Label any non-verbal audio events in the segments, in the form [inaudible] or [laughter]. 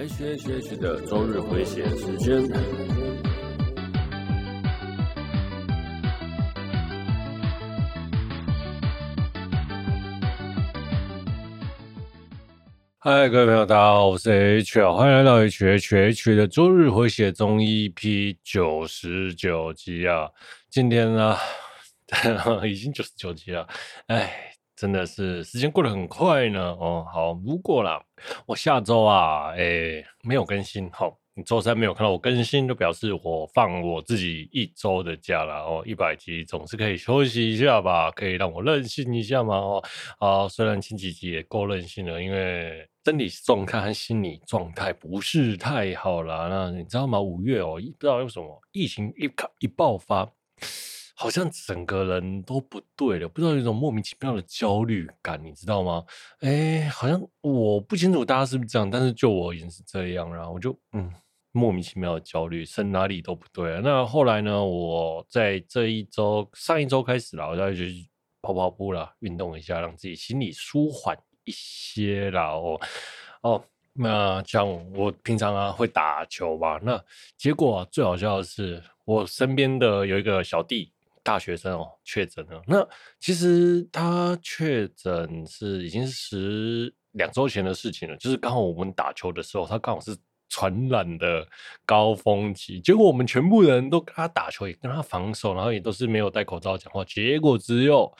H H H 的周日回血时间。嗨，各位朋友，大家好，我是 H，欢迎来到 H H H 的周日回血中 EP 九十九集啊！今天呢，[laughs] 已经九十九集了，哎。真的是时间过得很快呢，哦，好，如果啦，我下周啊，诶，没有更新，好，你周三没有看到我更新，就表示我放我自己一周的假了，哦，一百集总是可以休息一下吧，可以让我任性一下嘛，哦，啊，虽然前几集也够任性了，因为生理状态和心理状态不是太好了，那你知道吗？五月哦，不知道为什么疫情一开一爆发。好像整个人都不对了，不知道有一种莫名其妙的焦虑感，你知道吗？哎，好像我不清楚大家是不是这样，但是就我而言是这样，然后我就嗯莫名其妙的焦虑，身哪里都不对了。那后来呢，我在这一周上一周开始了，我再去跑跑步了，运动一下，让自己心里舒缓一些啦。哦哦，那像我平常啊会打球吧，那结果，最好笑的是，我身边的有一个小弟。大学生哦，确诊了。那其实他确诊是已经是十两周前的事情了，就是刚好我们打球的时候，他刚好是传染的高峰期。结果我们全部人都跟他打球，也跟他防守，然后也都是没有戴口罩讲话。结果只有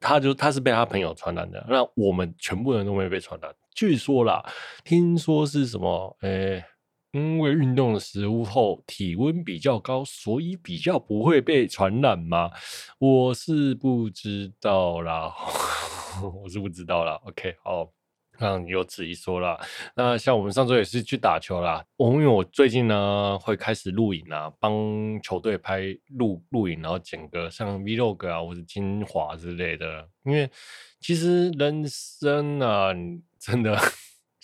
他就他是被他朋友传染的，那我们全部人都没有被传染。据说啦，听说是什么？诶、因为运动的时候体温比较高，所以比较不会被传染吗？我是不知道啦，[laughs] 我是不知道啦。OK，好，那你有此一说啦。那像我们上周也是去打球啦。我因为我最近呢会开始录影啊，帮球队拍录录影，然后剪个像 Vlog 啊或者精华之类的。因为其实人生啊，真的。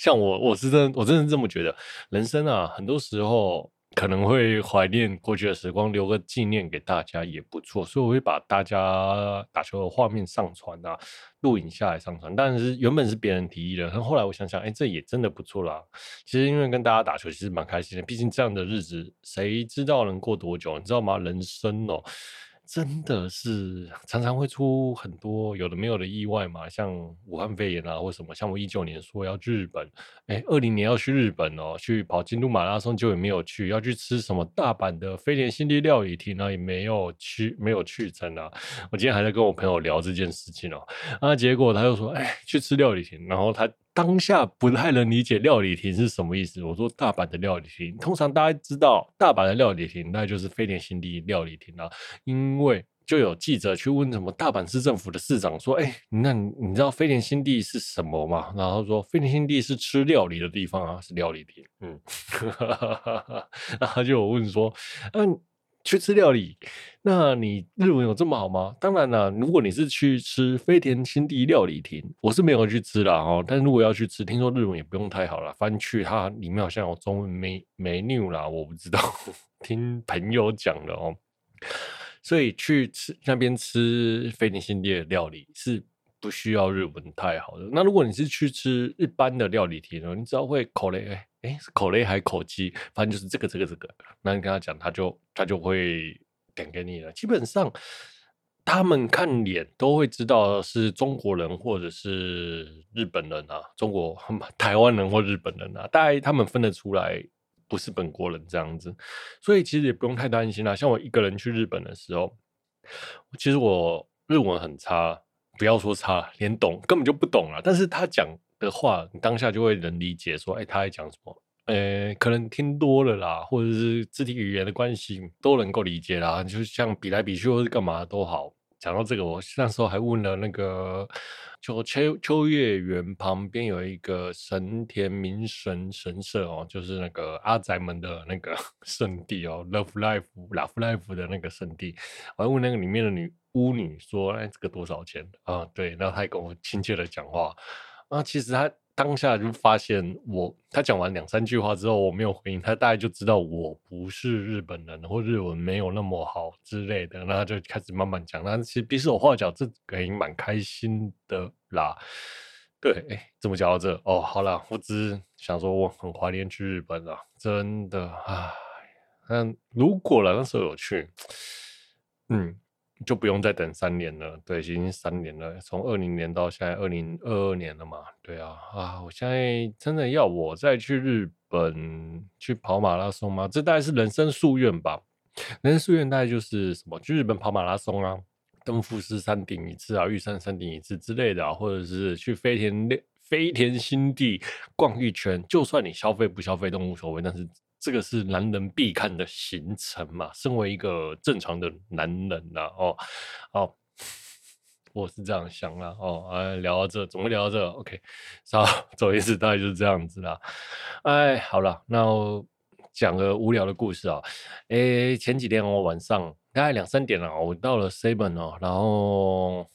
像我，我是真，我真的这么觉得。人生啊，很多时候可能会怀念过去的时光，留个纪念给大家也不错。所以我会把大家打球的画面上传啊，录影下来上传。但是原本是别人提议的，但后来我想想，哎，这也真的不错啦。其实因为跟大家打球，其实蛮开心的。毕竟这样的日子，谁知道能过多久？你知道吗？人生哦。真的是常常会出很多有的没有的意外嘛，像武汉肺炎啊，或什么。像我一九年说要去日本，哎，二零年要去日本哦，去跑京都马拉松，就也没有去。要去吃什么大阪的飞田新地料理厅呢，也没有去，没有去成啊。我今天还在跟我朋友聊这件事情哦，啊，结果他又说，哎，去吃料理厅，然后他。当下不太能理解料理亭是什么意思。我说大阪的料理亭，通常大家知道大阪的料理亭，那就是飞田新地料理亭啊。因为就有记者去问什么大阪市政府的市长说：“哎，那你知道飞田新地是什么吗？”然后说：“飞田新地是吃料理的地方啊，是料理亭。”嗯，[laughs] 然后就有问说：“嗯。”去吃料理，那你日文有这么好吗？当然了，如果你是去吃飞田新地料理亭，我是没有去吃啦哦。但如果要去吃，听说日文也不用太好了，翻去它里面好像有中文 menu 啦，我不知道，[laughs] 听朋友讲的哦。所以去吃那边吃飞田新地的料理是不需要日文太好的。那如果你是去吃一般的料理亭呢，你只要会口雷哎。是口雷还是口机？反正就是这个、这个、这个。那你跟他讲，他就他就会点给你了。基本上，他们看脸都会知道是中国人或者是日本人啊，中国、[laughs] 台湾人或日本人啊，大概他们分得出来不是本国人这样子。所以其实也不用太担心啦。像我一个人去日本的时候，其实我日文很差，不要说差，连懂根本就不懂啊。但是他讲。的话，你当下就会能理解说，哎、他在讲什么？呃、可能听多了啦，或者是肢体语言的关系，都能够理解啦。就像比来比去或是干嘛都好。讲到这个，我那时候还问了那个，秋秋秋叶原旁边有一个神田明神神社哦，就是那个阿宅们的那个 [laughs] 圣地哦，Love Life Love Life 的那个圣地。我还问那个里面的女巫女说，哎，这个多少钱啊？对，然后她还跟我亲切的讲话。啊，其实他当下就发现我，他讲完两三句话之后，我没有回应，他大概就知道我不是日本人，或日文没有那么好之类的，然后他就开始慢慢讲。那其实比手画脚，这个也蛮开心的啦。对，哎，怎么讲到这？哦，好了，我只是想说，我很怀念去日本啊，真的啊。那如果了那时候有去，嗯。就不用再等三年了，对，已经三年了，从二零年到现在二零二二年了嘛，对啊，啊，我现在真的要我再去日本去跑马拉松吗？这大概是人生夙愿吧。人生夙愿大概就是什么？去日本跑马拉松啊，登富士山顶一次啊，玉山山顶一次之类的，或者是去飞田飞田新地逛一圈，就算你消费不消费都无所谓，但是。这个是男人必看的行程嘛？身为一个正常的男人呐、哦，哦，我是这样想啦，哦，哎，聊到这，怎么聊到这？OK，好，走一次大概就是这样子啦。哎，好了，那讲个无聊的故事啊。哎，前几天我晚上大概两三点了，我到了 Seven 哦，然后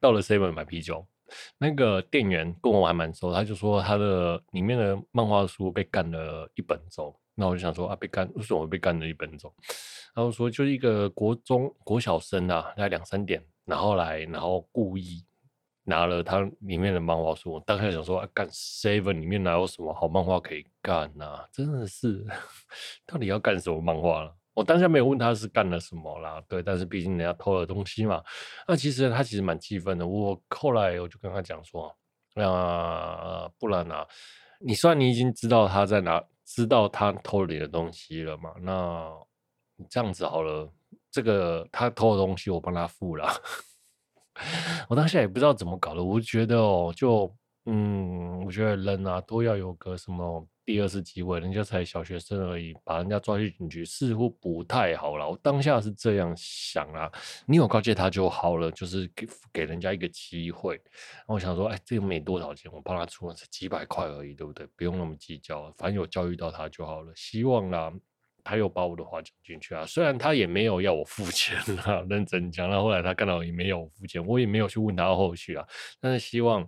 到了 Seven 买啤酒，那个店员跟我还蛮熟，他就说他的里面的漫画书被干了一本走。那我就想说啊，被干，为什么被干了一本走？然后说就是一个国中国小生啊，大概两三点，然后来，然后故意拿了他里面的漫画书。我当时想说，啊，干 Seven 里面哪有什么好漫画可以干呢？真的是，[laughs] 到底要干什么漫画了？我当下没有问他是干了什么啦，对，但是毕竟人家偷了东西嘛。那其实他其实蛮气愤的。我后来我就跟他讲说，那，不然啊，你虽然你已经知道他在哪。知道他偷了你的东西了嘛？那这样子好了，这个他偷的东西我帮他付了。[laughs] 我当下也不知道怎么搞的，我觉得哦，就嗯，我觉得人啊都要有个什么。第二次机会，人家才小学生而已，把人家抓去警局似乎不太好了。我当下是这样想啊，你有告诫他就好了，就是给给人家一个机会。我想说，哎，这个没多少钱，我帮他出了几百块而已，对不对？不用那么计较，反正有教育到他就好了。希望啦，他又把我的话讲进去啊。虽然他也没有要我付 [laughs] 钱啊，认真讲。那后来他看到也没有付钱，我也没有去问他后续啊。但是希望。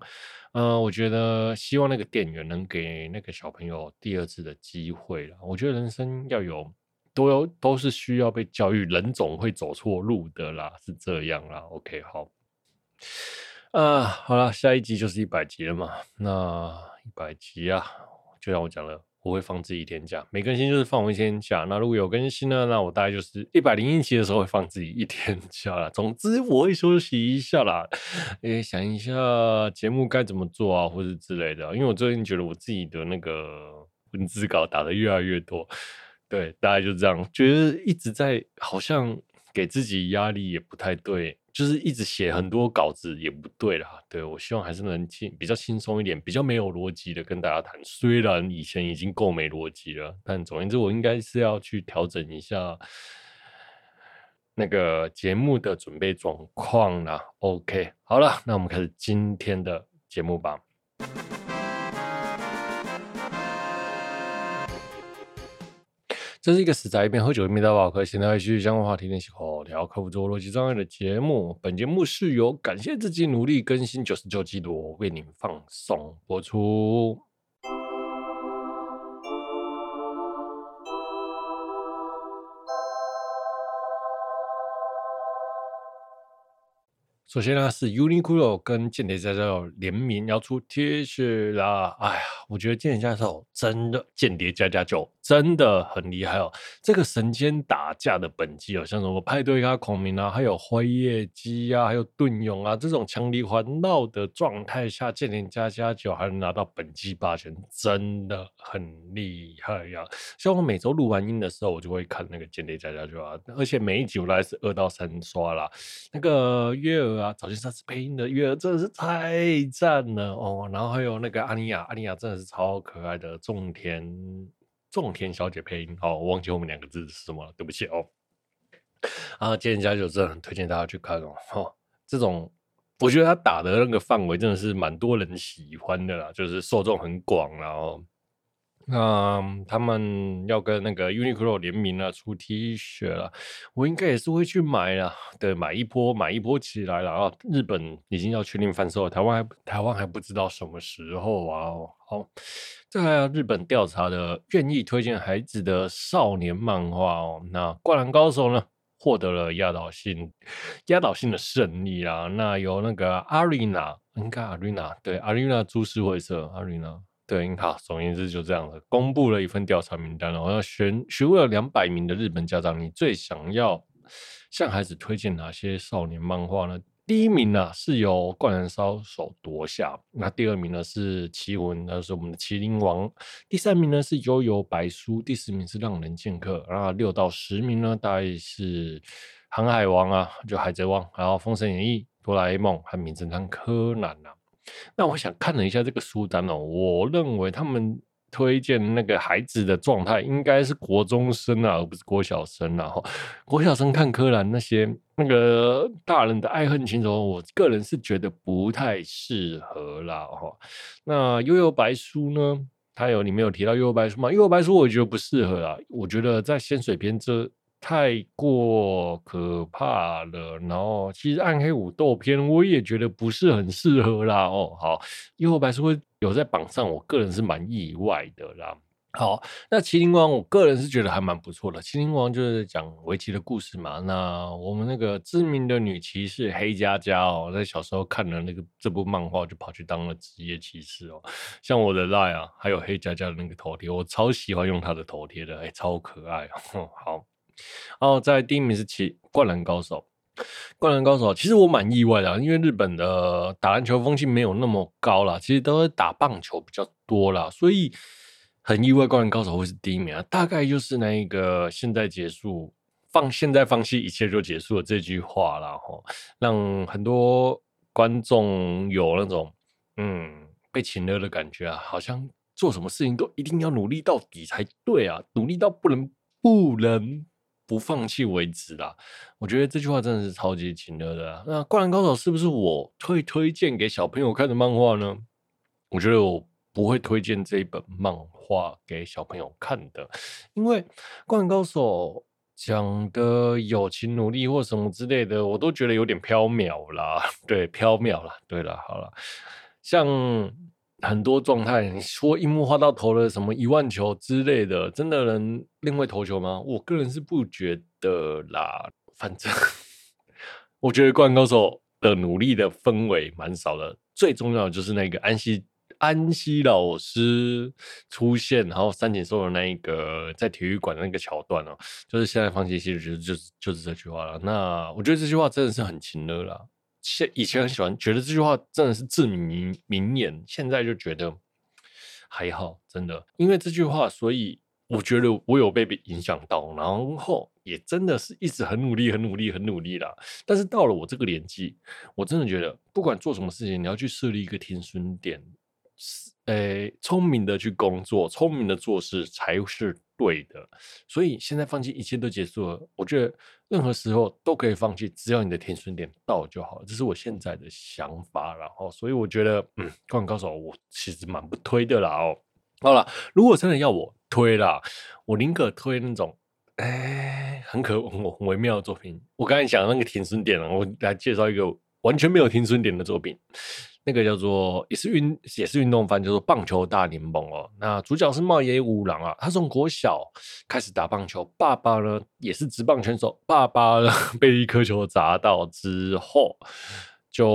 嗯、我觉得希望那个店员能给那个小朋友第二次的机会了。我觉得人生要有，都有都是需要被教育，人总会走错路的啦，是这样啦。OK，好，啊，好了，下一集就是一百集了嘛。那一百集啊，就像我讲了。我会放自己一天假，每更新就是放我一天假。那如果有更新呢？那我大概就是一百零一期的时候会放自己一天 [laughs] 假了。总之我会休息一下啦，诶，想一下节目该怎么做啊，或者之类的。因为我最近觉得我自己的那个文字稿打得越来越多，对，大概就这样，觉得一直在好像给自己压力也不太对。就是一直写很多稿子也不对啦，对，我希望还是能轻比较轻松一点，比较没有逻辑的跟大家谈。虽然以前已经够没逻辑了，但总而言之，我应该是要去调整一下那个节目的准备状况啦。OK，好了，那我们开始今天的节目吧。这是一个死宅一边喝酒一边打宝可，现在继续相关话题练习口条，克服自我逻辑障碍的节目。本节目是由感谢自己努力更新九十九集的我为您放送播出。首先呢，是 Uniqlo 跟间谍家家酒联名要出 T 恤啦！哎呀，我觉得间谍家家酒真的，间谍家家酒真的很厉害哦。这个神仙打架的本季哦，像什么派对啊、孔明啊，还有辉夜姬啊，还有盾勇啊，这种强敌环绕的状态下，间谍家家酒还能拿到本季霸权，真的很厉害呀、啊！像我每周录完音的时候，我就会看那个间谍家家酒啊，而且每一集我都是二到三刷啦。那个月儿。啊，早见沙织配音的月儿真的是太赞了哦，然后还有那个阿尼亚，阿尼亚真的是超可爱的种田种田小姐配音哦，我忘记后面两个字是什么了，对不起哦。啊，间谍家家酒真的很推荐大家去看哦，哦，这种我觉得他打的那个范围真的是蛮多人喜欢的啦，就是受众很广然后。那、他们要跟那个 Uniqlo 联名了，出 T 恤了，我应该也是会去买了，对，买一波，买一波起来了啊！日本已经要确定贩售了，台湾还台湾还不知道什么时候啊！好，再来日本调查的愿意推荐孩子的少年漫画哦，那《灌篮高手》呢？获得了压倒性压倒性的胜利啦。那由那个阿瑞娜，应该阿瑞娜对阿瑞娜株式会社阿瑞娜对，好，总而言之就这样了，公布了一份调查名单，了，我要询询问了两百名的日本家长，你最想要向孩子推荐哪些少年漫画呢？第一名呢、是由《灌篮高手》夺下，那第二名呢是《棋魂》，那是我们的《麒麟王》，第三名呢是《悠悠白书》，第四名是《浪人剑客》，然后六到十名呢大概是《航海王》啊，就《海贼王》，然后《封神演义》、《哆啦 A 梦》和《名侦探柯南》啊。那我想看了一下这个书单哦，我认为他们。推荐那个孩子的状态应该是国中生啊，而不是国小生啊。哈，国小生看柯南那些那个大人的爱恨情仇，我个人是觉得不太适合啦。哈，那悠悠白书呢？他有里面有提到悠悠白书吗？悠悠白书我觉得不适合啊。我觉得在仙水篇这太过可怕了。然后其实暗黑武斗片我也觉得不是很适合啦。哦，好，幽游白书会。有在榜上，我个人是蛮意外的啦。好，那《麒麟王》我个人是觉得还蛮不错的，《麒麟王》就是讲围棋的故事嘛。那我们那个知名的女骑士黑佳佳哦，在小时候看了那个这部漫画，就跑去当了职业骑士哦。像我的 LINE 啊，还有黑佳佳的那个头贴，我超喜欢用她的头贴的，哎，超可爱哦。[laughs] 好，然后在第一名是《其灌篮高手》。灌篮高手，其实我蛮意外的，因为日本的打篮球风气没有那么高啦，其实都是打棒球比较多啦，所以很意外灌篮高手会是第一名啊。大概就是那一个现在结束，放现在放弃一切就结束了这句话啦，吼，让很多观众有那种嗯被情勒的感觉啊，好像做什么事情都一定要努力到底才对啊，努力到不能不能。不放弃为止啦！我觉得这句话真的是超级情勒的。那《灌篮高手》是不是我会推荐给小朋友看的漫画呢？我觉得我不会推荐这一本漫画给小朋友看的，因为《灌篮高手》讲的友情、努力或什么之类的，我都觉得有点飘渺啦。[laughs] 对，飘渺啦。对了，好了，像。很多状态，你说樱木花道投了什么一万球之类的，真的能另外投球吗？我个人是不觉得啦。反正 [laughs] 我觉得《灌篮高手》的努力的氛围蛮少的。最重要的就是那个安西安西老师出现，然后三井寿的那一个在体育馆的那个桥段哦，就是现在放弃其实就是就是这句话了。那我觉得这句话真的是很情勒啦。现以前很喜欢，觉得这句话真的是至名名言。现在就觉得还好，真的，因为这句话，所以我觉得我有被影响到，然后也真的是一直很努力、很努力、很努力啦。但是到了我这个年纪，我真的觉得，不管做什么事情，你要去设立一个停损点，诶，聪明的去工作，聪明的做事才是。对的，所以现在放弃一切都结束了。我觉得任何时候都可以放弃，只要你的停损点到就好了。这是我现在的想法，然后所以我觉得，嗯，灌篮高手我其实蛮不推的啦哦。好了，如果真的要我推啦，我宁可推那种哎很可很微妙的作品。我刚才讲的那个停损点，我来介绍一个完全没有停损点的作品。那个叫做也是运也是运动番，叫做棒球大联盟哦。那主角是茂野五郎啊，他从国小开始打棒球，爸爸呢也是职棒选手，爸爸呢 [laughs] 被一颗球砸到之后就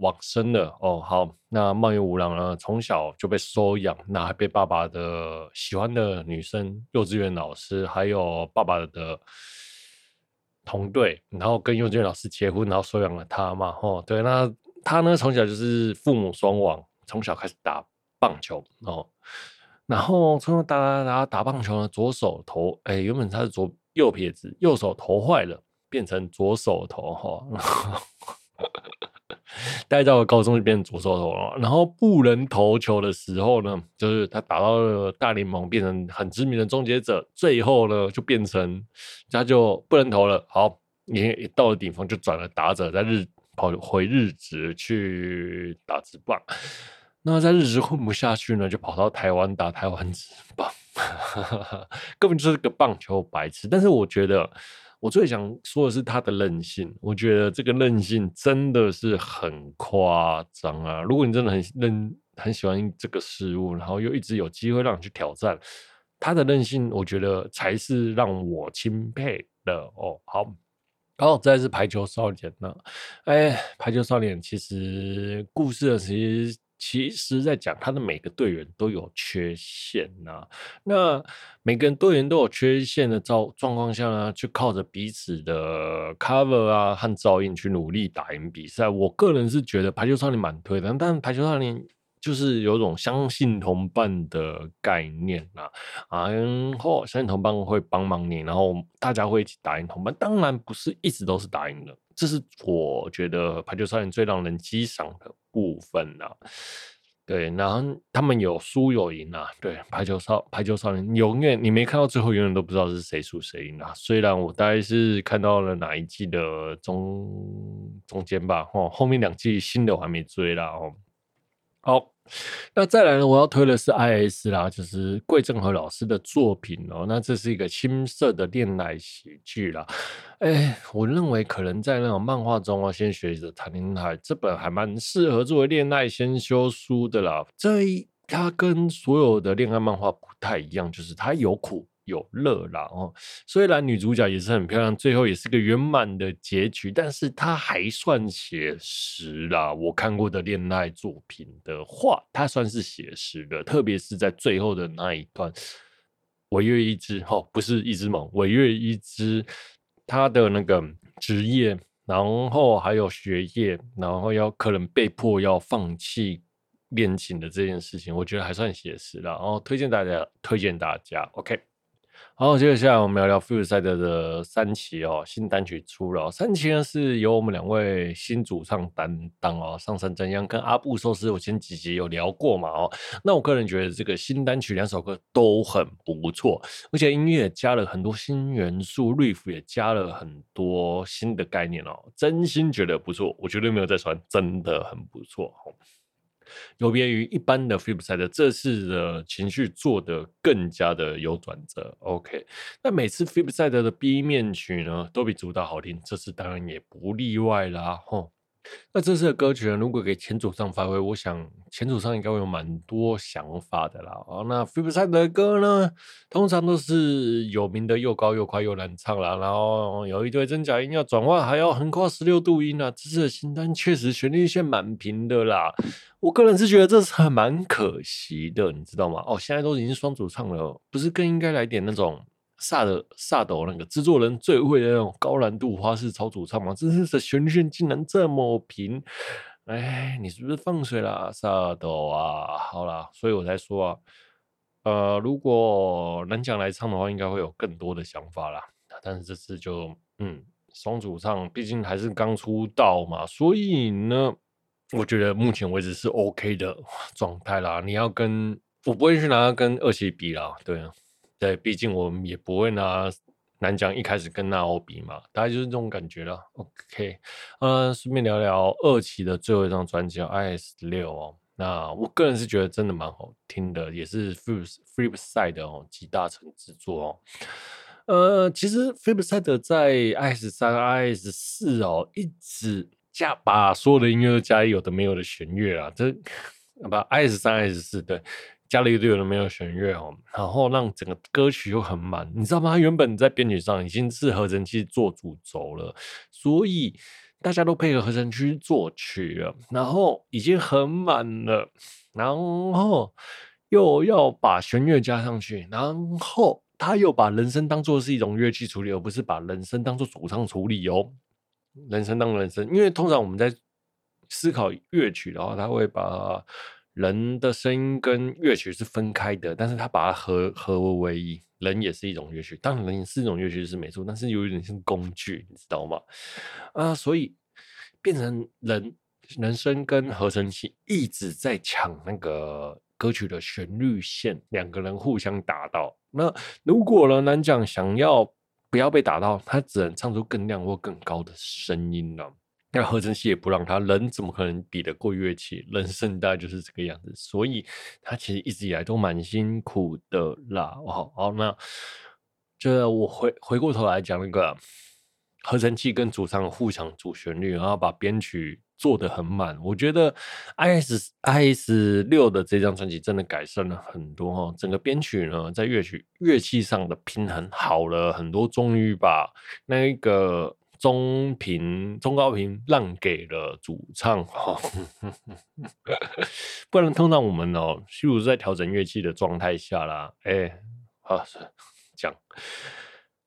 往生了哦。好，那茂野五郎呢从小就被收养，那还被爸爸的喜欢的女生、幼稚园老师，还有爸爸的同队，然后跟幼稚园老师结婚，然后收养了他嘛。哦，对，那。他呢，从小就是父母双亡，从小开始打棒球哦，然后从小打打打打棒球呢，左手投，哎，原本他是左右撇子，右手投坏了，变成左手投哈，[laughs] 待到了高中就变成左手投了，然后不能投球的时候呢，就是他打到了大联盟，变成很知名的终结者，最后呢就变成他就不能投了，好，也到了顶峰就转了打者，在日。跑回日职去打职棒，那在日职混不下去呢，就跑到台湾打台湾职棒，[laughs] 根本就是个棒球白痴。但是我觉得，我最想说的是他的韧性。我觉得这个韧性真的是很夸张啊！如果你真的很认很喜欢这个事物，然后又一直有机会让你去挑战，他的韧性，我觉得才是让我钦佩的哦。好，然后再是排球少年呢，哎，排球少年其实故事的其实其实在讲他的每个队员都有缺陷呐、那每个人队员都有缺陷的状状况下呢，就靠着彼此的 cover 啊和照应去努力打赢比赛。我个人是觉得排球少年蛮推的，但排球少年。就是有种相信同伴的概念啊，然后相信同伴会帮忙你，然后大家会一起打赢同伴。当然不是一直都是打赢的，这是我觉得排球少年最让人激赏的部分啊。对，然后他们有输有赢啊。对，排球少排球少年永远你没看到最后，永远都不知道是谁输谁赢啊。虽然我大概是看到了哪一季的中中间吧，哦，后面两季新的我还没追啦哦。好，那再来呢？我要推的是 IS 啦，就是桂正和老师的作品哦。那这是一个青涩的恋爱喜剧啦。哎，我认为可能在那种漫画中啊，先学着谈恋爱，这本还蛮适合作为恋爱先修书的啦。这一它跟所有的恋爱漫画不太一样，就是它有苦。有乐啦哦，虽然女主角也是很漂亮，最后也是个圆满的结局，但是它还算写实啦。我看过的恋爱作品的话，它算是写实的，特别是在最后的那一段，违约一枝哦，不是一枝萌，尾月一枝，他的那个职业，然后还有学业，然后要可能被迫要放弃恋情的这件事情，我觉得还算写实啦。然后推荐大家，推荐大家，OK。好，接下来我们聊聊 Fuse Side 的三期哦，新单曲出了。三期呢是由我们两位新主唱担当哦，上山真央跟阿布寿司，我前几集有聊过嘛哦。那我个人觉得这个新单曲两首歌都很不错，而且音乐也加了很多新元素，riff 也加了很多新的概念哦，真心觉得不错，我绝对没有在传，真的很不错。有别于一般的 Flipside，这次的情绪做得更加的有转折。OK，那每次 Flipside 的 B 面曲呢，都比主打好听，这次当然也不例外啦。吼。那这次的歌曲呢，如果给前主唱发挥，我想前主唱应该会有蛮多想法的啦。哦，那 Flipside 的歌呢，通常都是有名的又高又快又难唱啦，然后有一堆真假音要转换，还要横跨十六度音啊。这次的新单确实旋律线蛮平的啦，我个人是觉得这是很蛮可惜的，你知道吗？哦，现在都已经双主唱了，不是更应该来点那种？萨的萨斗那个制作人最会的那种高难度花式超主唱嘛，这是旋律线竟然这么平，哎，你是不是放水了，萨斗啊？好啦，所以我才说啊，呃，如果能讲来唱的话，应该会有更多的想法啦。但是这次就嗯，双主唱毕竟还是刚出道嘛，所以呢，我觉得目前为止是 OK 的状态啦。你要跟我不会去拿跟二期比啦，对啊。对，毕竟我们也不会拿南讲一开始跟那欧比嘛，大概就是这种感觉了。OK，呃，顺便聊聊二期的最后一张专辑《IS 六》哦。那我个人是觉得真的蛮好听的，也是 Flipside 哦，集大成之作哦。呃，其实 Flipside 在 IS 三、IS 四哦，一直加把所有的音乐都加有的没有的弦乐啊，这 [laughs] 不 IS 三、IS 四对。加了一堆有的没有弦乐哦，然后让整个歌曲又很满，你知道吗？他原本在编曲上已经是合成器做主轴了，所以大家都配合合成器作曲了，然后已经很满了，然后又要把弦乐加上去，然后他又把人声当做是一种乐器处理，而不是把人声当做主唱处理哦。人声当人声，因为通常我们在思考乐曲的话，他会把。人的声音跟乐曲是分开的，但是他把它合合为一，人也是一种乐曲，当然人也是一种乐曲是没错，但是有一点像工具，你知道吗？啊，所以变成人人声跟合成器一直在抢那个歌曲的旋律线，两个人互相打到。那如果呢，南讲想要不要被打到，他只能唱出更亮或更高的声音了。那合成器也不让他，人怎么可能比得过乐器？人生大概就是这个样子，所以他其实一直以来都蛮辛苦的啦。好，好，那就我回回过头来讲那个合成器跟主唱互抢主旋律，然后把编曲做得很满。我觉得 IS IS 六的这张专辑真的改善了很多哈，整个编曲呢，在乐曲乐器上的平衡好了很多，终于把那个中频中高频让给了主唱哈，[laughs] 不然通常我们哦，譬如在调整乐器的状态下啦，哎、欸，好讲。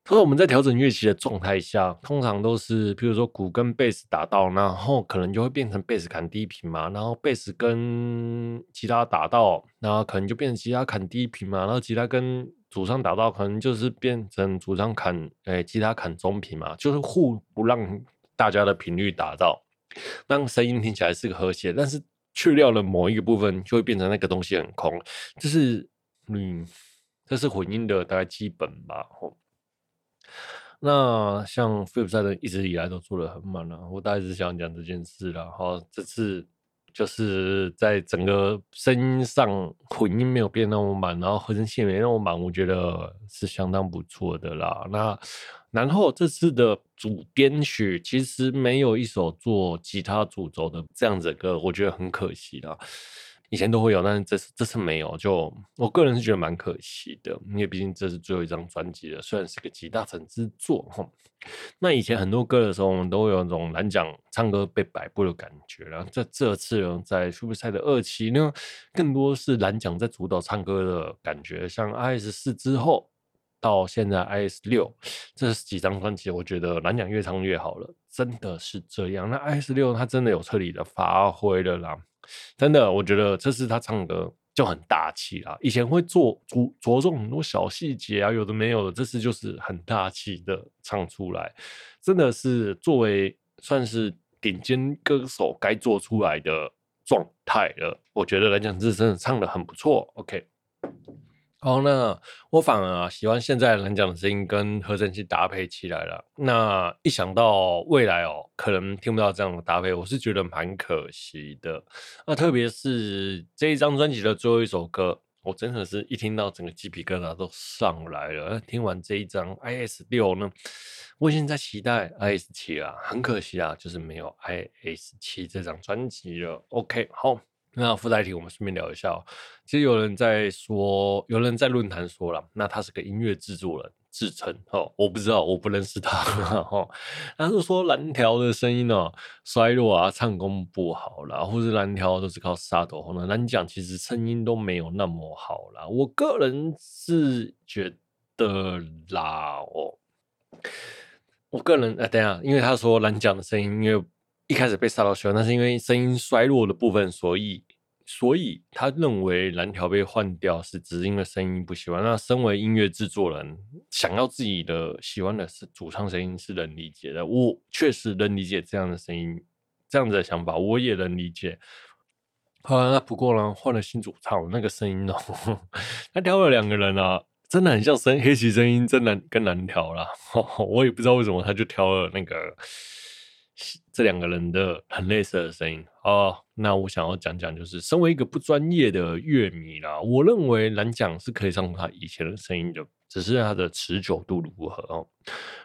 所以我们在调整乐器的状态下，通常都是，比如说鼓跟贝斯打到，然后可能就会变成贝斯砍低频嘛，然后贝斯跟吉他打到，然后可能就变成吉他砍低频嘛，然后吉他跟主唱打到，可能就是变成主唱砍，诶、欸，吉他砍中频嘛，就是互不让大家的频率打到，让声音听起来是个和谐，但是去掉了某一个部分，就会变成那个东西很空，就是，嗯，这是混音的大概基本吧，吼。那像 Flipside 一直以来都做得很满了，我大概是想讲这件事了。好，这次就是在整个声音上混音没有变那么满，然后合成器没那么满，我觉得是相当不错的啦。那然后这次的主编曲其实没有一首做吉他主轴的这样子的歌，我觉得很可惜啦。以前都会有，但是这次这次没有，就我个人是觉得蛮可惜的，因为毕竟这是最后一张专辑了，虽然是个集大成之作哈。那以前很多歌的时候，我们都会有那种蓝奖唱歌被摆布的感觉，然后在这次呢，在 Super 赛的二期呢，更多是蓝奖在主导唱歌的感觉。像 IS 四之后到现在 IS 六，这几张专辑，我觉得蓝奖越唱越好了，真的是这样。那 IS 六他真的有彻底的发挥了啦。真的，我觉得这次他唱歌就很大气啦。以前会做着着重很多小细节啊，有的没有，这次就是很大气的唱出来，真的是作为算是顶尖歌手该做出来的状态了。我觉得来讲，这真的唱得很不错。OK。好，那我反而啊喜欢现在蓝奖的声音跟合成器搭配起来了。那一想到未来哦，可能听不到这样的搭配，我是觉得蛮可惜的。那特别是这一张专辑的最后一首歌，我真的是一听到整个鸡皮疙瘩都上来了。听完这一张 IS 六呢，我已经在期待 IS 七了。很可惜啊，就是没有 IS 七这张专辑了。OK，好。那附带题，我们顺便聊一下喔。其实有人在说，有人在论坛说了，那他是个音乐制作人自称哦，我不知道，我不认识他哈。他是说蓝条的声音哦衰弱啊，唱功不好啦，或是蓝条都是靠杀头红的。蓝奖其实声音都没有那么好啦。我个人是觉得啦哦，我个人哎，等下，因为他说蓝奖的声音因为。一开始被杀到喜欢，那是因为声音衰弱的部分，所以所以他认为蓝条被换掉是只是因为声音不喜欢。那身为音乐制作人，想要自己的喜欢的是主唱声音是能理解的，我确实能理解这样的声音，这样子的想法我也能理解。好了，那不过呢，换了新主唱，那个声音哦，[laughs] 他挑了两个人啊，真的很像声黑棋声音，真的跟蓝条啦，我也不知道为什么他就挑了那个。这两个人的很类似的声音哦，那我想要讲讲，就是身为一个不专业的乐迷啦，我认为蓝奖是可以唱他以前的声音的，只是他的持久度如何哦。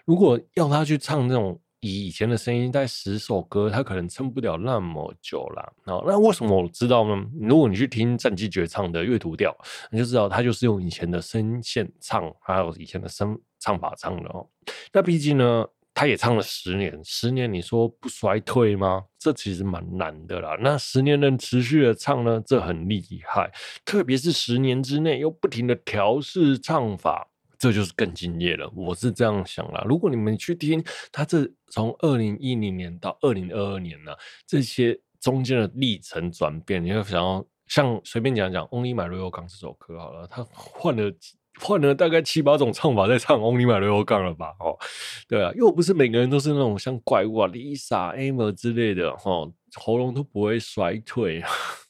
如果要他去唱那种以以前的声音带十首歌，他可能撑不了那么久啦。哦，那为什么我知道呢？如果你去听战机绝唱的乐谱调，你就知道他就是用以前的声线唱，还有以前的声唱法唱的哦。那毕竟呢。他也唱了十年，十年你说不衰退吗？这其实蛮难的啦。那十年能持续的唱呢，这很厉害。特别是十年之内又不停的调试唱法，这就是更敬业了。我是这样想啦。如果你们去听他这从二零一零年到二零二二年呢，这些中间的历程转变，你会想要像随便讲讲《Only My Royal g n》这首歌好了，他换了。换了大概七八种唱法在唱《Only My Royal Gun》了吧？哦，对啊，又不是每个人都是那种像怪物啊、Lisa、Aimer 之类的，哦，喉咙都不会衰退，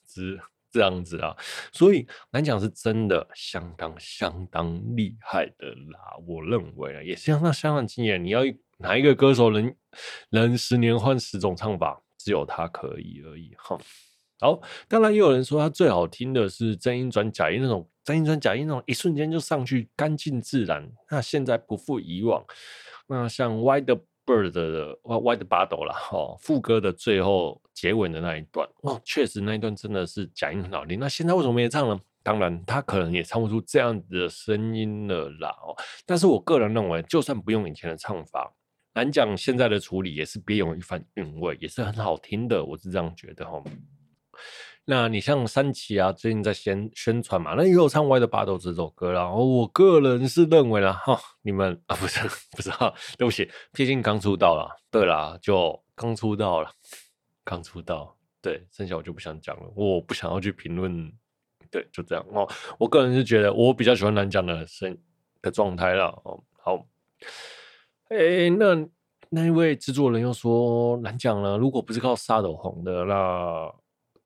是这样子啊。所以难讲是真的相当相当厉害的啦，我认为啊，也是相当相当惊艳。你要哪一个歌手能能十年换十种唱法，只有他可以而已。哈，好，当然也有人说他最好听的是真音转假音那种。真音转假音那种一瞬间就上去，干净自然。那现在不复以往。那像 Why the Bird 的 White Bottle 啦，哦，副歌的最后结尾的那一段，哦，确实那一段真的是假音很好听。那现在为什么没唱呢？当然，他可能也唱不出这样子的声音了啦。哦，但是我个人认为，就算不用以前的唱法，难讲现在的处理也是别有一番韵味，也是很好听的。我是这样觉得哈。那你像三期啊，最近在宣宣传嘛，那也有唱《歪的八斗》这首歌啦。然后我个人是认为啦，哈，你们啊，不是不是哈，对不起，毕竟刚出道了。对啦，就刚出道了，刚出道。对，剩下我就不想讲了，我不想要去评论。对，就这样哦。我个人是觉得，我比较喜欢蓝奖的声的状态啦。哦，好。哎，那那一位制作人又说，蓝奖呢，如果不是靠沙斗红的，那。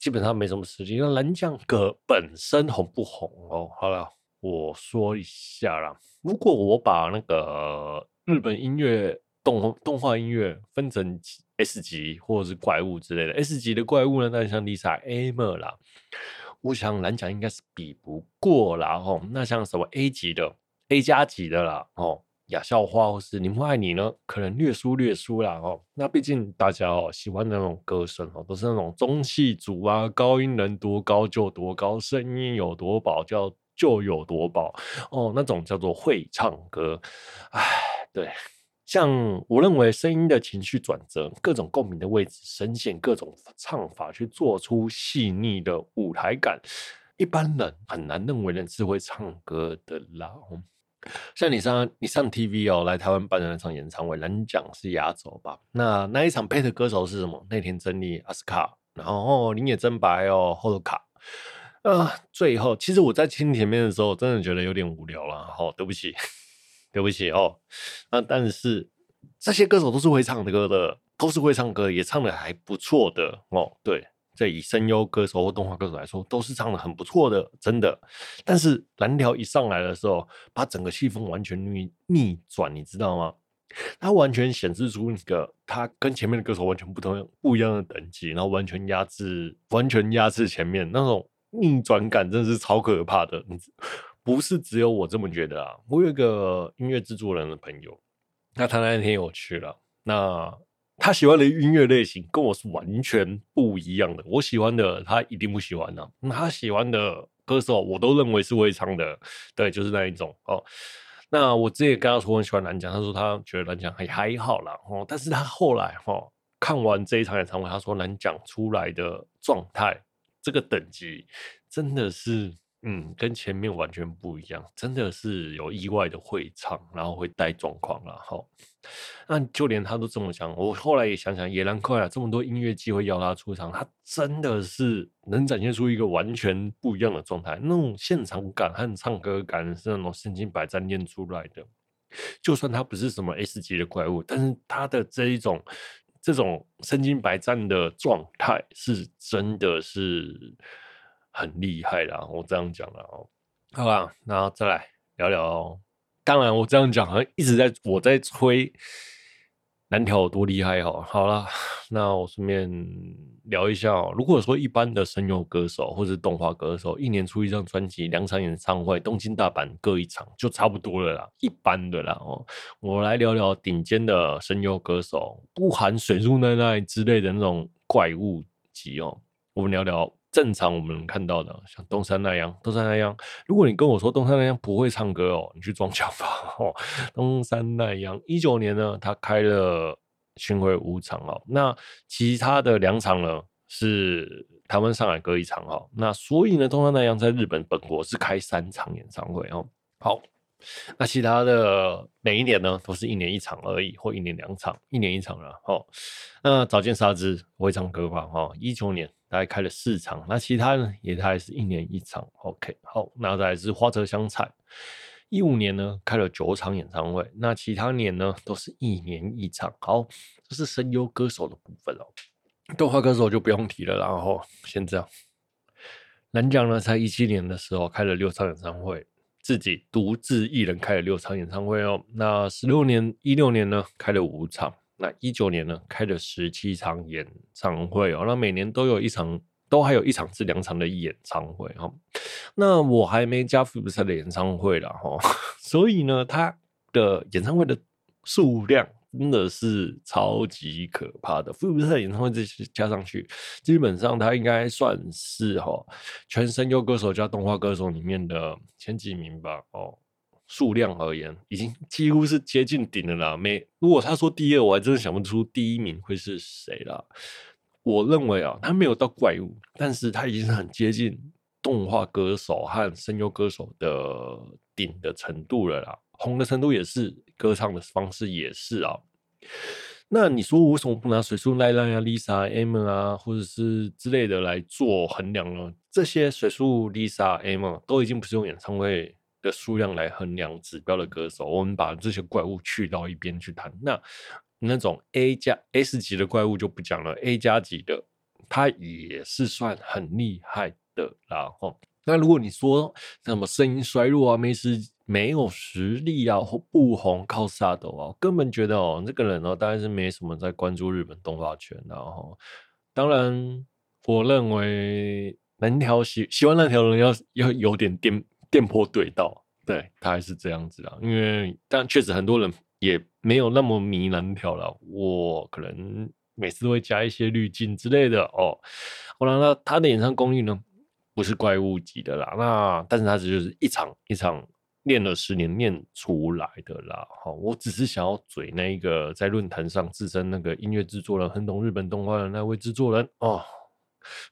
基本上没什么实力。那蓝奖歌本身红不红哦？好了，我说一下啦。如果我把那个日本音乐动动画音乐分成 S 级或者是怪物之类的，S 级的怪物呢，那像 Lisa Amer 啦，我想蓝奖应该是比不过啦。哦，那像什么 A 级的 A 加级的啦，哦。亚校花或是柠檬爱你呢，可能略输略输啦哦。那毕竟大家哦喜欢的那种歌声哦，都是那种中气足啊，高音能多高就多高，声音有多饱叫就有多饱哦，那种叫做会唱歌。哎，对，像我认为声音的情绪转折，各种共鸣的位置，声线，各种唱法，去做出细腻的舞台感，一般人很难认为人是会唱歌的啦。像你上你上 TV 哦，来台湾办的那场演唱会，蓝奖是压轴吧？那那一场配的歌手是什么？那天真理、阿斯卡，然后林野真白哦，后头卡。呃，最后其实我在听前面的时候，真的觉得有点无聊了。好、哦，对不起，对不起哦。那但是这些歌手都是会唱的歌的，都是会唱歌，也唱的还不错的哦。对。这以声优歌手或动画歌手来说，都是唱的很不错的，真的。但是蓝调一上来的时候，把整个气氛完全逆逆转，你知道吗？它完全显示出一个它跟前面的歌手完全不同、不一样的等级，然后完全压制、完全压制前面那种逆转感，真的是超可怕的。你 [laughs] 不是只有我这么觉得啊！我有一个音乐制作人的朋友，那他那天有去了，那。他喜欢的音乐类型跟我是完全不一样的。我喜欢的他一定不喜欢的，他喜欢的歌手我都认为是会唱的，对，就是那一种哦。那我之前跟他说很喜欢蓝奖，他说他觉得蓝奖还还好啦哦。但是他后来哈、看完这一场演唱会，他说蓝奖出来的状态，这个等级真的是。嗯，跟前面完全不一样，真的是有意外的会唱，然后会带状况了哈。那就连他都这么讲，我后来也想想，也难怪啊，这么多音乐机会邀他出场，他真的是能展现出一个完全不一样的状态，那种现场感和唱歌感是那种身经百战练出来的。就算他不是什么 S 级的怪物，但是他的这一种这种身经百战的状态，是真的是。很厉害啦，我这样讲了哦，好吧，然后再来聊聊哦。当然，我这样讲好像一直在我在吹蓝条有多厉害哦。好了，那我顺便聊一下哦。如果说一般的声优歌手或者动画歌手，一年出一张专辑、两场演唱会，东京、大阪各一场就差不多了啦，一般的啦哦。我来聊聊顶尖的声优歌手，不含水树奈奈之类的那种怪物级哦。我们聊聊。正常我们能看到的，像东山奈央，东山奈央。如果你跟我说东山奈央不会唱歌哦，你去撞墙吧。哦，[laughs] 东山奈央一九年呢，他开了巡回五场哦，那其他的两场呢是台湾、上海各一场哦。那所以呢，东山奈央在日本本国是开三场演唱会哦。好，那其他的每一年呢，都是一年一场而已，或一年两场，一年一场了。哦，那早见沙织会唱歌吧？哦，一九年。大概开了四场，那其他呢也大概是一年一场。OK，好，那再来是花泽香菜，一五年呢开了九场演唱会，那其他年呢都是一年一场。好，这是声优歌手的部分哦，动画歌手就不用提了。然后先这样，蓝奖呢在一七年的时候开了六场演唱会，自己独自一人开了六场演唱会哦。那十六年一六年呢开了五场。那一九年呢，开了十七场演唱会哦，那每年都有一场，都还有一场至两场的演唱会哈。那我还没加福布斯的演唱会了哈，[laughs] 所以呢，他的演唱会的数量真的是超级可怕的。福布斯的演唱会这些加上去，基本上他应该算是哈全声优歌手加动画歌手里面的前几名吧。哦，数量而言，已经几乎是接近顶了啦。没，如果他说第二，我还真的想不出第一名会是谁啦。我认为啊，他没有到怪物，但是他已经是很接近动画歌手和声优歌手的顶的程度了啦。红的程度也是，歌唱的方式也是啊。那你说我为什么不拿水树奈奈啊、Lisa、M 啊，或者是之类的来做衡量呢？这些水树、Lisa、M 都已经不是用演唱会的数量来衡量指标的歌手。我们把这些怪物去到一边去谈。那那种 A 加 S 级的怪物就不讲了，A 加级的，它也是算很厉害的啦。吼，那如果你说什么声音衰弱啊、没实没有实力啊、或不红靠杀的哦，根本觉得哦，这个人哦，当然是没什么在关注日本动画圈的哈。当然，我认为南条喜喜欢那条人要要有点电电波对到，对他还是这样子啊。因为但确实很多人。也没有那么迷蓝条了，我可能每次都会加一些滤镜之类的哦。我让他他的演唱功力呢，不是怪物级的啦，那但是他只就是一场一场练了十年练出来的啦。哈，我只是想要嘴那一个在论坛上自称那个音乐制作人很懂日本动画的那位制作人哦。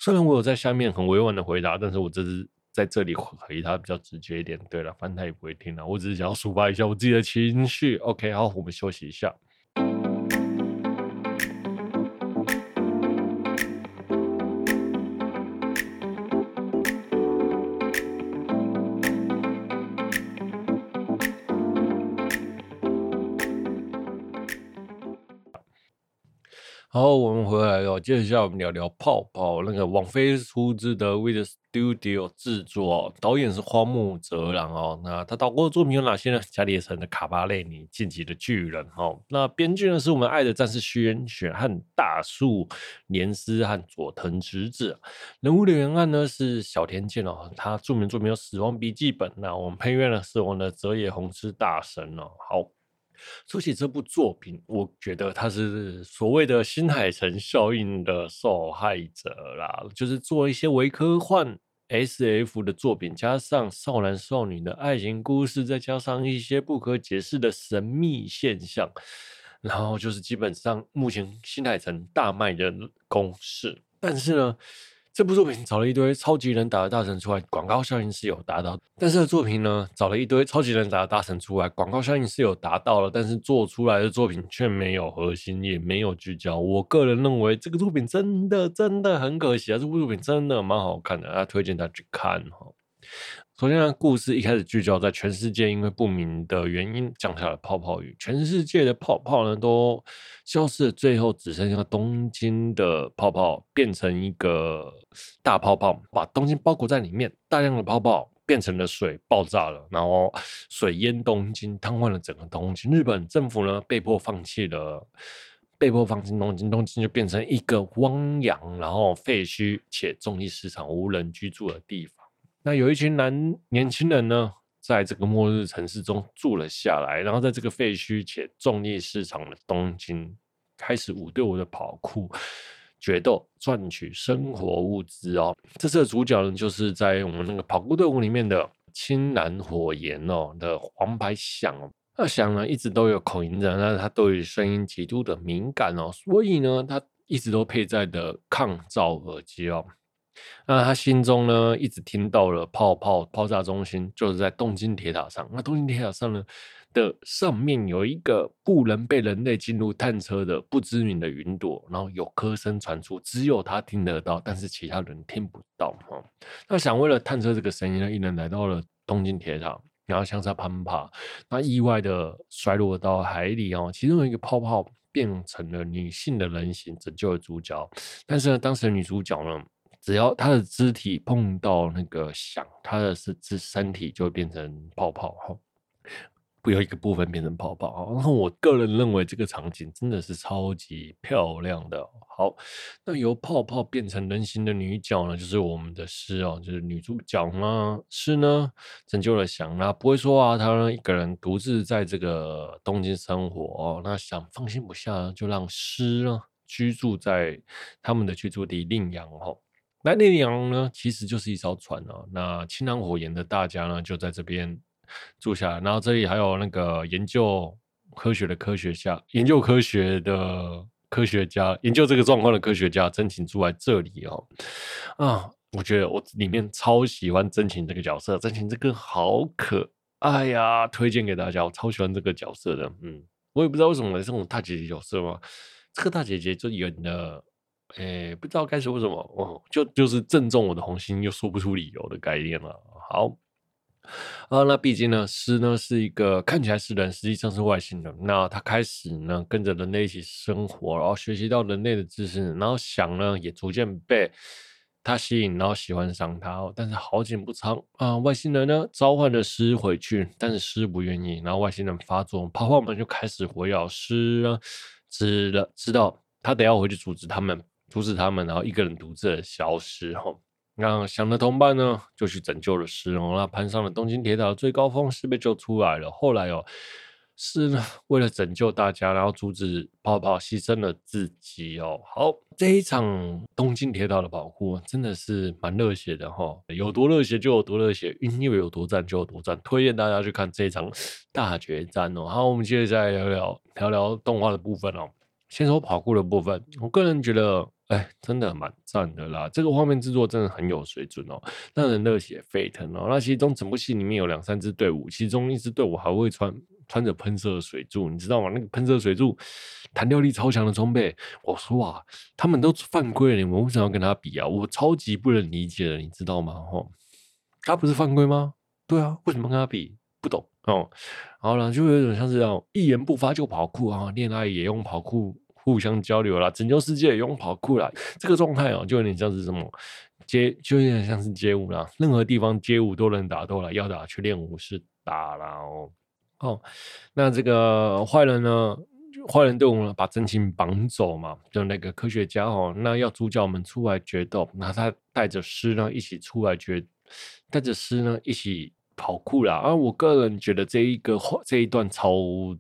虽然我有在下面很委婉的回答，但是我这是。在这里回他比较直接一点。对了，反正他也不会听了。我只是想要抒发一下我自己的情绪。OK，好，我们休息一下。好，我们回来了。接下来我们聊聊泡泡那个王菲出资的 WIT Studio 制作，导演是荒木哲郎哦。那他导过的作品有哪些呢？加列城的卡巴列尼、晋级的巨人哦。那编剧呢是我们爱的战士须渊玄和大树莲司和佐藤直子。人物的原案呢是小田健哦，他著名作品有《死亡笔记本》。那我们配乐呢是我们的泽野弘之大神哦。好。说起这部作品，我觉得他是所谓的新海诚效应的受害者啦，就是做一些伪科幻 SF 的作品，加上少男少女的爱情故事，再加上一些不可解释的神秘现象，然后就是基本上目前新海诚大卖的公式。但是呢，这部作品找了一堆超级能打的大神出来，广告效应是有达到。但是这作品呢，找了一堆超级能打的大神出来，广告效应是有达到了，但是做出来的作品却没有核心，也没有聚焦。我个人认为这个作品真的真的很可惜啊！这部作品真的蛮好看的，啊，推荐大家去看哈。首先呢，故事一开始聚焦在全世界因为不明的原因降下了泡泡雨，全世界的泡泡呢都消失了，最后只剩下东京的泡泡变成一个大泡泡，把东京包裹在里面，大量的泡泡变成了水，爆炸了，然后水淹东京，瘫痪了整个东京。日本政府呢被迫放弃了，被迫放弃东京，东京就变成一个汪洋，然后废墟且重力市场无人居住的地方。那有一群男年轻人呢，在这个末日城市中住了下来，然后在这个废墟且重力市场的东京，开始五对五的跑酷决斗，赚取生活物资哦。这次的主角呢，就是在我们那个跑酷队伍里面的青蓝火焰哦的黄牌响哦。那响呢，一直都有口音的，那他对于声音极度的敏感哦，所以呢，他一直都佩戴的抗噪耳机哦。那他心中呢，一直听到了泡泡爆炸中心就是在东京铁塔上。那东京铁塔上呢的上面有一个不能被人类进入探测的不知名的云朵，然后有歌声传出，只有他听得到，但是其他人听不到。那想为了探测这个声音呢，一人来到了东京铁塔，然后向上攀爬，那意外的摔落到海里哦。其中一个泡泡变成了女性的人形，拯救了主角。但是呢，当时女主角呢，只要他的肢体碰到那个响，他的是肢身体就会变成泡泡哈。不有一个部分变成泡泡，然后我个人认为这个场景真的是超级漂亮的。好，那由泡泡变成人形的女角呢，就是我们的诗哦，就是女主角呢，诗呢拯救了翔，那不会说啊，她呢一个人独自在这个东京生活哦，那翔放心不下，就让诗呢居住在他们的居住地令阳哦。那令阳呢其实就是一艘船哦，那青蓝火焰的大家呢就在这边。住下来，然后这里还有那个研究科学的科学家，研究科学的科学家，研究这个状况的科学家真情住在这里哦。啊，我觉得我里面超喜欢真情这个角色，真情这个好可爱呀，推荐给大家，我超喜欢这个角色的。嗯，我也不知道为什么这种大姐姐角色嘛，这个大姐姐就演的，哎，不知道该说什么，哦，就就是正中我的红心，又说不出理由的概念了。好。啊，那毕竟呢，诗呢是一个看起来是人，实际上是外星人。那他开始呢跟着人类一起生活，然后学习到人类的知识，然后想呢也逐渐被他吸引，然后喜欢上他。哦但是好景不长啊，外星人呢召唤了诗回去，但是诗不愿意。然后外星人发作，泡泡们就开始围绕诗呢，知了知道他得要回去阻止他们，阻止他们，然后一个人独自的消失后。那想的同伴呢，就去拯救了诗哦。那攀上了东京铁塔的最高峰，诗被救出来了。后来哦，诗呢为了拯救大家，然后阻止泡泡，牺牲了自己哦。好，这一场东京铁塔的跑酷真的是蛮热血的哈、哦，有多热血就有多热血，因为有多赞就有多赞。推荐大家去看这一场大决战哦。好，我们接着再聊聊聊聊动画的部分哦。先说跑酷的部分，我个人觉得。哎，真的蛮赞的啦！这个画面制作真的很有水准哦，让人热血沸腾哦。那其中整部戏里面有两三支队伍，其中一支队伍还会穿穿着喷射水柱，你知道吗？那个喷射水柱弹跳力超强的装备，我说啊，他们都犯规了，你们为什么要跟他比啊？我超级不能理解的，你知道吗？吼，他不是犯规吗？对啊，为什么跟他比？不懂哦。然后呢，就有一种像是这样一言不发就跑酷啊，恋爱也用跑酷。互相交流啦，拯救世界也用跑酷啦，这个状态哦，就有点像是什么街，就有点像是街舞啦。任何地方街舞都能打斗了，要打去练武士打了哦。哦，那这个坏人呢？坏人队伍呢，把真情绑走嘛，就那个科学家哦，那要主角们出来决斗，那他带着诗呢一起出来决，带着诗呢一起。跑酷啦！啊，我个人觉得这一个这一段超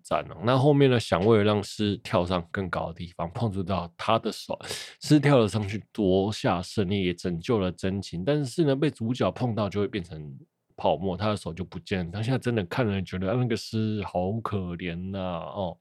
赞哦。那后面呢，想为了让诗跳上更高的地方，碰触到他的手，诗跳了上去夺下胜利，也拯救了真情。但是呢，被主角碰到就会变成泡沫，他的手就不见了。他现在真的看了觉得那个诗好可怜呐哦。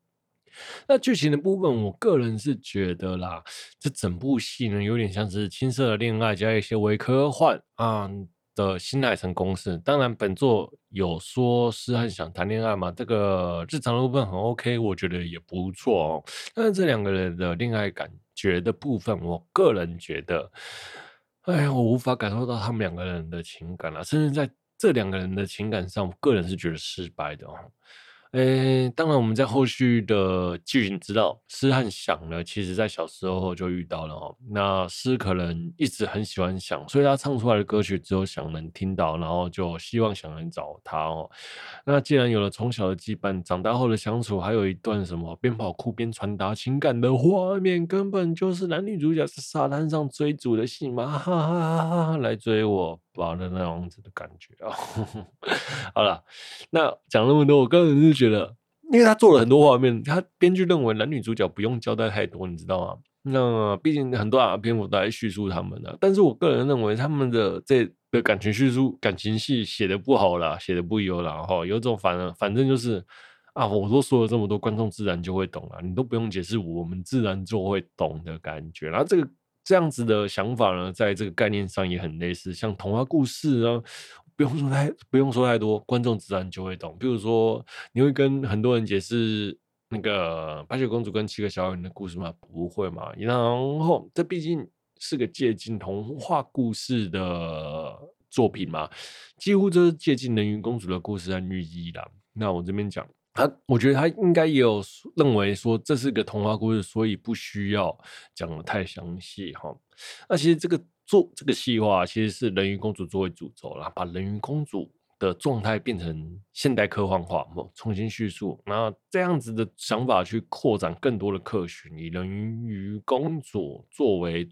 那剧情的部分，我个人是觉得啦，这整部戏呢有点像是青涩的恋爱加一些微科幻啊。的新海诚公司，当然本作有说是很想谈恋爱嘛，这个日常的部分很 OK，我觉得也不错哦。但是这两个人的恋爱感觉的部分，我个人觉得，哎，我无法感受到他们两个人的情感了，甚至在这两个人的情感上，我个人是觉得失败的哦。诶，当然，我们在后续的剧情知道，诗和想呢，其实在小时候就遇到了哦。那诗可能一直很喜欢想，所以他唱出来的歌曲只有想能听到，然后就希望想能找他哦。那既然有了从小的羁绊，长大后的相处，还有一段什么边跑酷边传达情感的画面，根本就是男女主角在沙滩上追逐的戏码，哈哈哈哈！来追我。的那样子的感觉啊，[laughs] 好了，那讲那么多，我个人是觉得，因为他做了很多画面，他编剧认为男女主角不用交代太多，你知道吗？那毕竟很多啊篇幅都在叙述他们的，但是我个人认为他们的这的感情叙述、感情戏写的不好啦，写的不优啦，哈，有种反正反正就是啊，我都说了这么多，观众自然就会懂了，你都不用解释，我们自然就会懂的感觉，然后这个。这样子的想法呢，在这个概念上也很类似，像童话故事啊，不用说太不用说太多，观众自然就会懂。比如说，你会跟很多人解释那个白雪公主跟七个小矮人的故事吗？不会嘛。然后，这毕竟是个借镜童话故事的作品嘛，几乎就是借镜人鱼公主的故事和寓意啦。那我这边讲。他我觉得他应该也有认为说，这是个童话故事，所以不需要讲得太详细哈。那其实这个做这个细化其实是人鱼公主作为主轴啦，把人鱼公主的状态变成现代科幻化，重新叙述，那这样子的想法去扩展更多的客群，以人鱼公主作为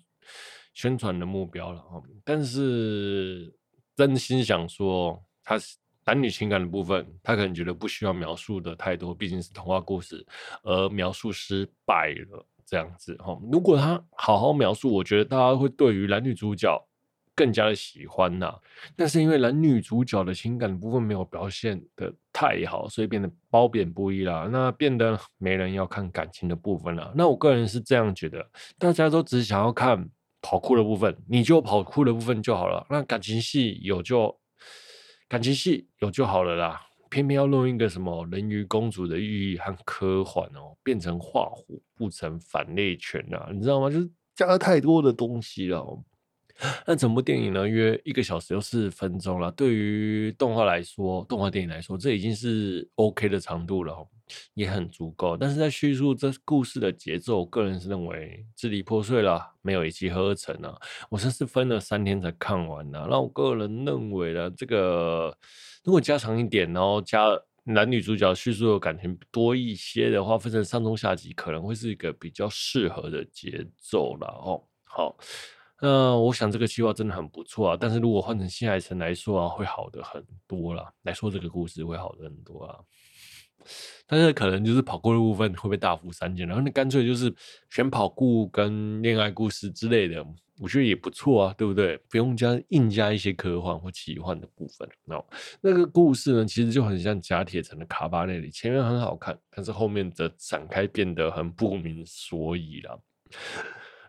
宣传的目标了哈。但是真心想说，他男女情感的部分，他可能觉得不需要描述的太多，毕竟是童话故事，而描述失败了这样子哈。如果他好好描述，我觉得大家会对于男女主角。更加的喜欢呐、但是因为男女主角的情感部分没有表现得太好，所以变得褒贬不一啦。那变得没人要看感情的部分了。那我个人是这样觉得，大家都只想要看跑酷的部分，你就跑酷的部分就好了。那感情戏有就感情戏有就好了啦。偏偏要弄一个什么人鱼公主的寓意和科幻哦，变成画虎不成反类犬啊，你知道吗？就是加了太多的东西了。那整部电影呢，约一个小时又四分钟了。对于动画来说，动画电影来说，这已经是 OK 的长度了，也很足够。但是在叙述这故事的节奏，我个人是认为支离破碎了，没有一气呵成啊。我甚至分了三天才看完呢。那我个人认为呢，这个如果加长一点，然后加男女主角叙述的感情多一些的话，分成上中下集，可能会是一个比较适合的节奏了哦。好。那我想这个计划真的很不错啊，但是如果换成新海诚来说啊，会好的很多啦。来说这个故事会好的很多啊，但是可能就是跑酷的部分会被大幅删减，然后你干脆就是选跑酷跟恋爱故事之类的，我觉得也不错啊，对不对？不用加硬加一些科幻或奇幻的部分。那那个故事呢，其实就很像甲铁城的卡巴内里，前面很好看，但是后面的展开变得很不明所以了。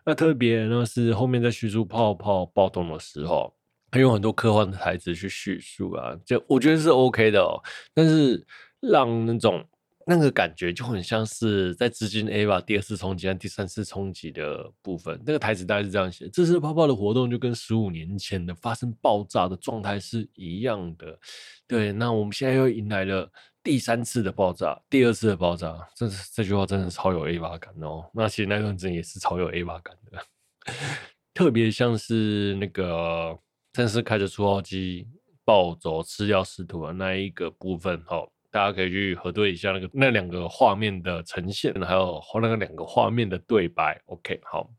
那特别呢是后面在叙述泡泡暴动的时候，还有很多科幻的台词去叙述啊，就我觉得是 OK 的哦。但是让那种那个感觉就很像是在资金 A 吧第二次冲击和第三次冲击的部分。那个台词大概是这样写：这次泡泡的活动就跟十五年前的发生爆炸的状态是一样的。对，那我们现在又迎来了。第三次的爆炸，第二次的爆炸，这是这句话真的超有 A 八感哦。那其实那段真也是超有 A 八感的，[laughs] 特别像是那个正式开着初号机暴走吃掉使徒的那一个部分哦，大家可以去核对一下那个那两个画面的呈现，还有那个两个画面的对白。OK，好。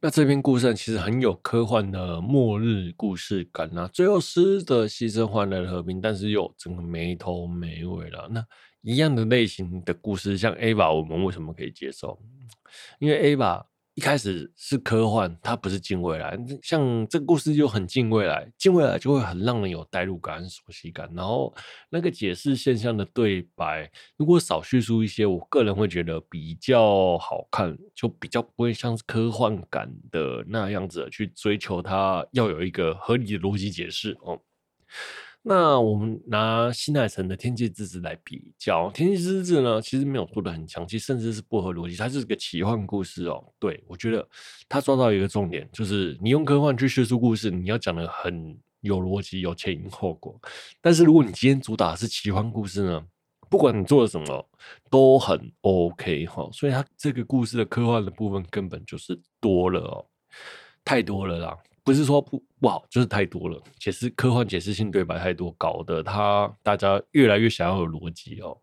那这篇故事其实很有科幻的末日故事感啊，最后狮的牺牲换来了和平，但是又整个没头没尾了。那一样的类型的故事，像 A 吧我们为什么可以接受？因为 A 吧。一开始是科幻，它不是近未来。像这个故事就很近未来，近未来就会很让人有代入感、熟悉感。然后那个解释现象的对白，如果少叙述一些，我个人会觉得比较好看，就比较不会像是科幻感的那样子去追求它要有一个合理的逻辑解释哦。那我们拿新海诚的《天气之子》来比较，《天气之子》呢，其实没有做的很强气，甚至是不合逻辑。它就是个奇幻故事哦。对，我觉得他抓到一个重点，就是你用科幻去叙述故事，你要讲的很有逻辑、有前因后果。但是如果你今天主打的是奇幻故事呢，不管你做了什么，都很 OK 哈。所以它这个故事的科幻的部分根本就是多了哦，太多了啦。不是说不不好，就是太多了。解释科幻解释性对白太多，搞得他大家越来越想要有逻辑哦。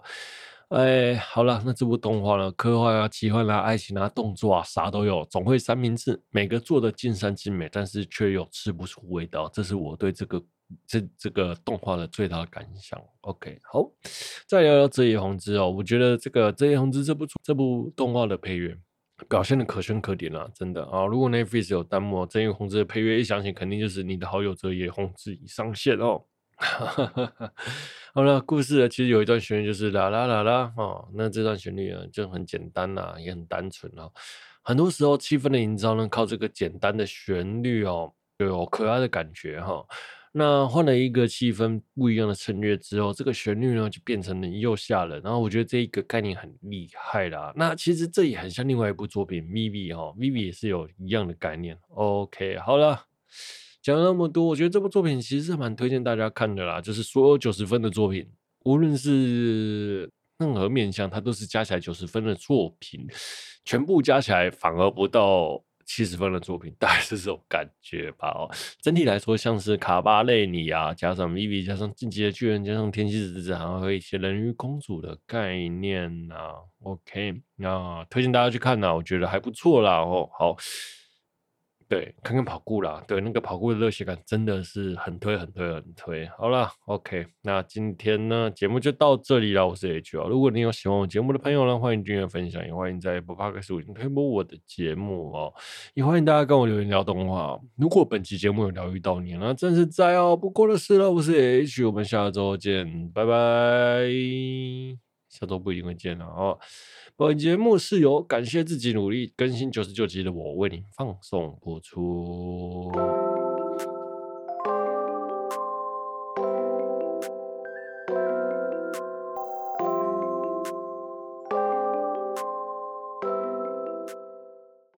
哎，好了，那这部动画呢，科幻啊、奇幻啊、爱情啊、动作啊，啥都有，总会三明治，每个做的尽善尽美，但是却又吃不出味道。这是我对这个这这个动画的最大的感想。OK，好，再聊聊《折野弘之》哦，我觉得这个《折野弘之》这部这部动画的配乐。表现的可圈可点啊，真的啊！如果 Netflix 有弹幕，折野弘之的配乐一响起，肯定就是你的好友折野弘之已上线哦。[laughs] 好了，故事呢，其实有一段旋律就是啦啦啦啦哦，那这段旋律呢就很简单啦、啊，也很单纯哦。很多时候气氛的营造呢，靠这个简单的旋律哦，就有可爱的感觉哈、那换了一个气氛不一样的衬乐之后，这个旋律呢就变成了又下了。然后我觉得这一个概念很厉害啦。那其实这也很像另外一部作品《Vivi》哈，《Vivi》也是有一样的概念。OK，好了，讲了那么多，我觉得这部作品其实是蛮推荐大家看的啦。就是所有九十分的作品，无论是任何面向，它都是加起来九十分的作品，全部加起来反而不到。七十分的作品，大概是这种感觉吧。哦，整体来说，像是卡巴内尼啊，加上 Vivi，加上进击的巨人，加上天气之子，还有一些人鱼公主的概念啊。OK，那推荐大家去看呢，我觉得还不错啦。哦，好。对，看看跑酷啦，对，那个跑酷的热血感真的是很推、很推、很推。好了，OK，那今天呢节目就到这里了。我是 H 啊，如果你有喜欢我节目的朋友呢，欢迎订阅、分享，也欢迎在 Apple Podcast 已经推播我的节目哦。也欢迎大家跟我留言聊动画。如果本期节目有疗愈到你，那真是再好不过的事了。我是 H，我们下周见，拜拜。下周不一定会见了哦。本节目是由感谢自己努力更新九十九集的我为您放送播出。